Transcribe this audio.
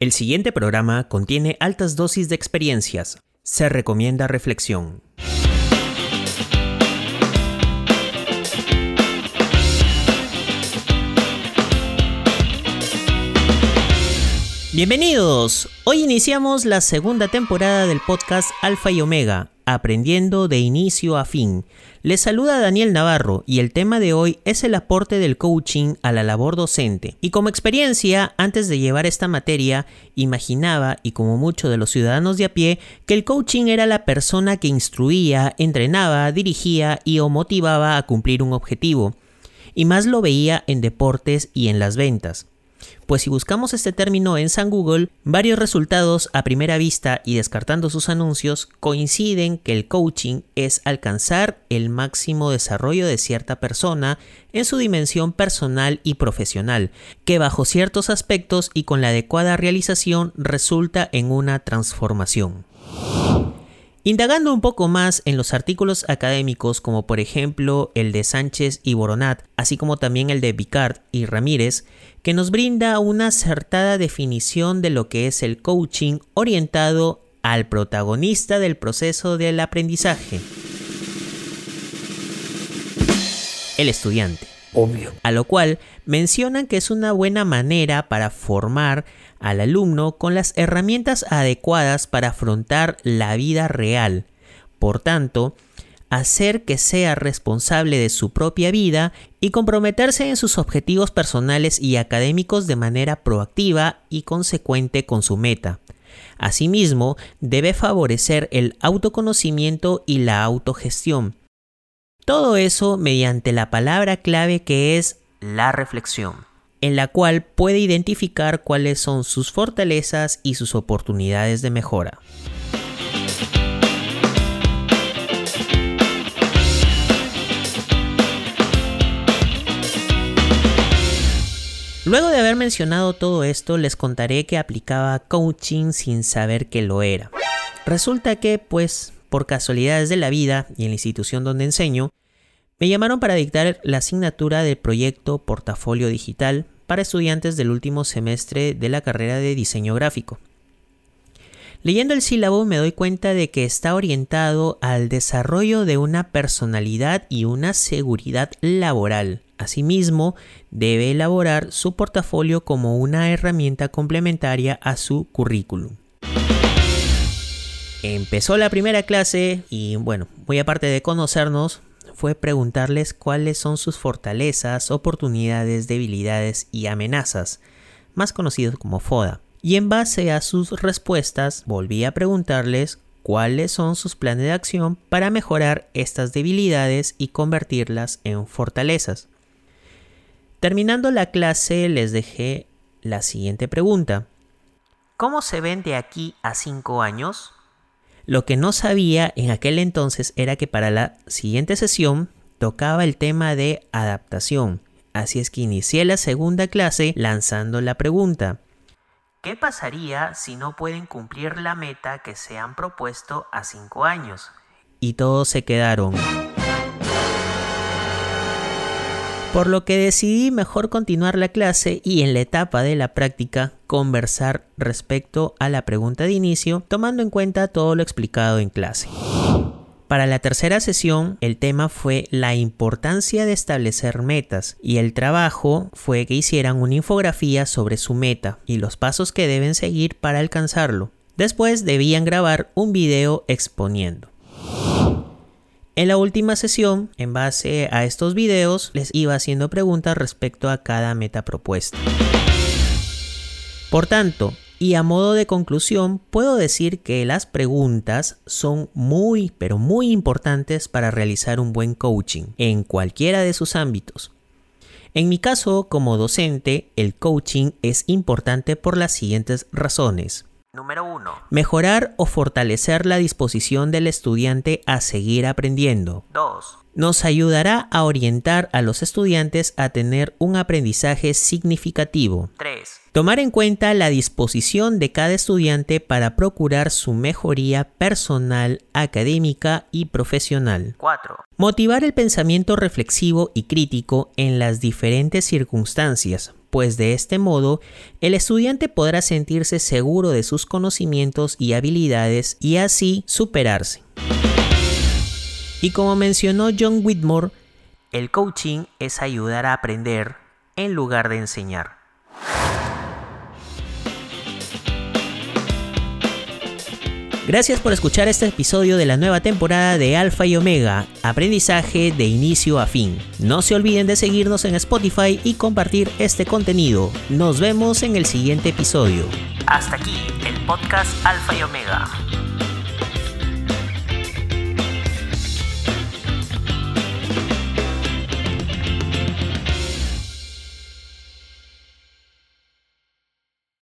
El siguiente programa contiene altas dosis de experiencias. Se recomienda reflexión. Bienvenidos. Hoy iniciamos la segunda temporada del podcast Alfa y Omega, aprendiendo de inicio a fin. Les saluda Daniel Navarro y el tema de hoy es el aporte del coaching a la labor docente. Y como experiencia, antes de llevar esta materia, imaginaba, y como muchos de los ciudadanos de a pie, que el coaching era la persona que instruía, entrenaba, dirigía y o motivaba a cumplir un objetivo. Y más lo veía en deportes y en las ventas. Pues si buscamos este término en San Google, varios resultados a primera vista y descartando sus anuncios coinciden que el coaching es alcanzar el máximo desarrollo de cierta persona en su dimensión personal y profesional, que bajo ciertos aspectos y con la adecuada realización resulta en una transformación. Indagando un poco más en los artículos académicos como por ejemplo el de Sánchez y Boronat, así como también el de Picard y Ramírez, que nos brinda una acertada definición de lo que es el coaching orientado al protagonista del proceso del aprendizaje, el estudiante. A lo cual mencionan que es una buena manera para formar al alumno con las herramientas adecuadas para afrontar la vida real. Por tanto, hacer que sea responsable de su propia vida y comprometerse en sus objetivos personales y académicos de manera proactiva y consecuente con su meta. Asimismo, debe favorecer el autoconocimiento y la autogestión. Todo eso mediante la palabra clave que es la reflexión en la cual puede identificar cuáles son sus fortalezas y sus oportunidades de mejora. Luego de haber mencionado todo esto, les contaré que aplicaba coaching sin saber que lo era. Resulta que, pues, por casualidades de la vida y en la institución donde enseño, me llamaron para dictar la asignatura del proyecto Portafolio Digital para estudiantes del último semestre de la carrera de diseño gráfico. Leyendo el sílabo me doy cuenta de que está orientado al desarrollo de una personalidad y una seguridad laboral. Asimismo, debe elaborar su portafolio como una herramienta complementaria a su currículum. Empezó la primera clase y bueno, muy aparte de conocernos, fue preguntarles cuáles son sus fortalezas, oportunidades, debilidades y amenazas, más conocidos como FODA. Y en base a sus respuestas volví a preguntarles cuáles son sus planes de acción para mejorar estas debilidades y convertirlas en fortalezas. Terminando la clase les dejé la siguiente pregunta. ¿Cómo se ven de aquí a 5 años? Lo que no sabía en aquel entonces era que para la siguiente sesión tocaba el tema de adaptación. Así es que inicié la segunda clase lanzando la pregunta. ¿Qué pasaría si no pueden cumplir la meta que se han propuesto a 5 años? Y todos se quedaron por lo que decidí mejor continuar la clase y en la etapa de la práctica conversar respecto a la pregunta de inicio, tomando en cuenta todo lo explicado en clase. Para la tercera sesión, el tema fue la importancia de establecer metas y el trabajo fue que hicieran una infografía sobre su meta y los pasos que deben seguir para alcanzarlo. Después debían grabar un video exponiendo. En la última sesión, en base a estos videos, les iba haciendo preguntas respecto a cada meta propuesta. Por tanto, y a modo de conclusión, puedo decir que las preguntas son muy, pero muy importantes para realizar un buen coaching en cualquiera de sus ámbitos. En mi caso, como docente, el coaching es importante por las siguientes razones. Número 1. Mejorar o fortalecer la disposición del estudiante a seguir aprendiendo. 2. Nos ayudará a orientar a los estudiantes a tener un aprendizaje significativo. 3. Tomar en cuenta la disposición de cada estudiante para procurar su mejoría personal, académica y profesional. 4. Motivar el pensamiento reflexivo y crítico en las diferentes circunstancias, pues de este modo el estudiante podrá sentirse seguro de sus conocimientos y habilidades y así superarse. Y como mencionó John Whitmore, el coaching es ayudar a aprender en lugar de enseñar. Gracias por escuchar este episodio de la nueva temporada de Alfa y Omega, aprendizaje de inicio a fin. No se olviden de seguirnos en Spotify y compartir este contenido. Nos vemos en el siguiente episodio. Hasta aquí el podcast Alfa y Omega.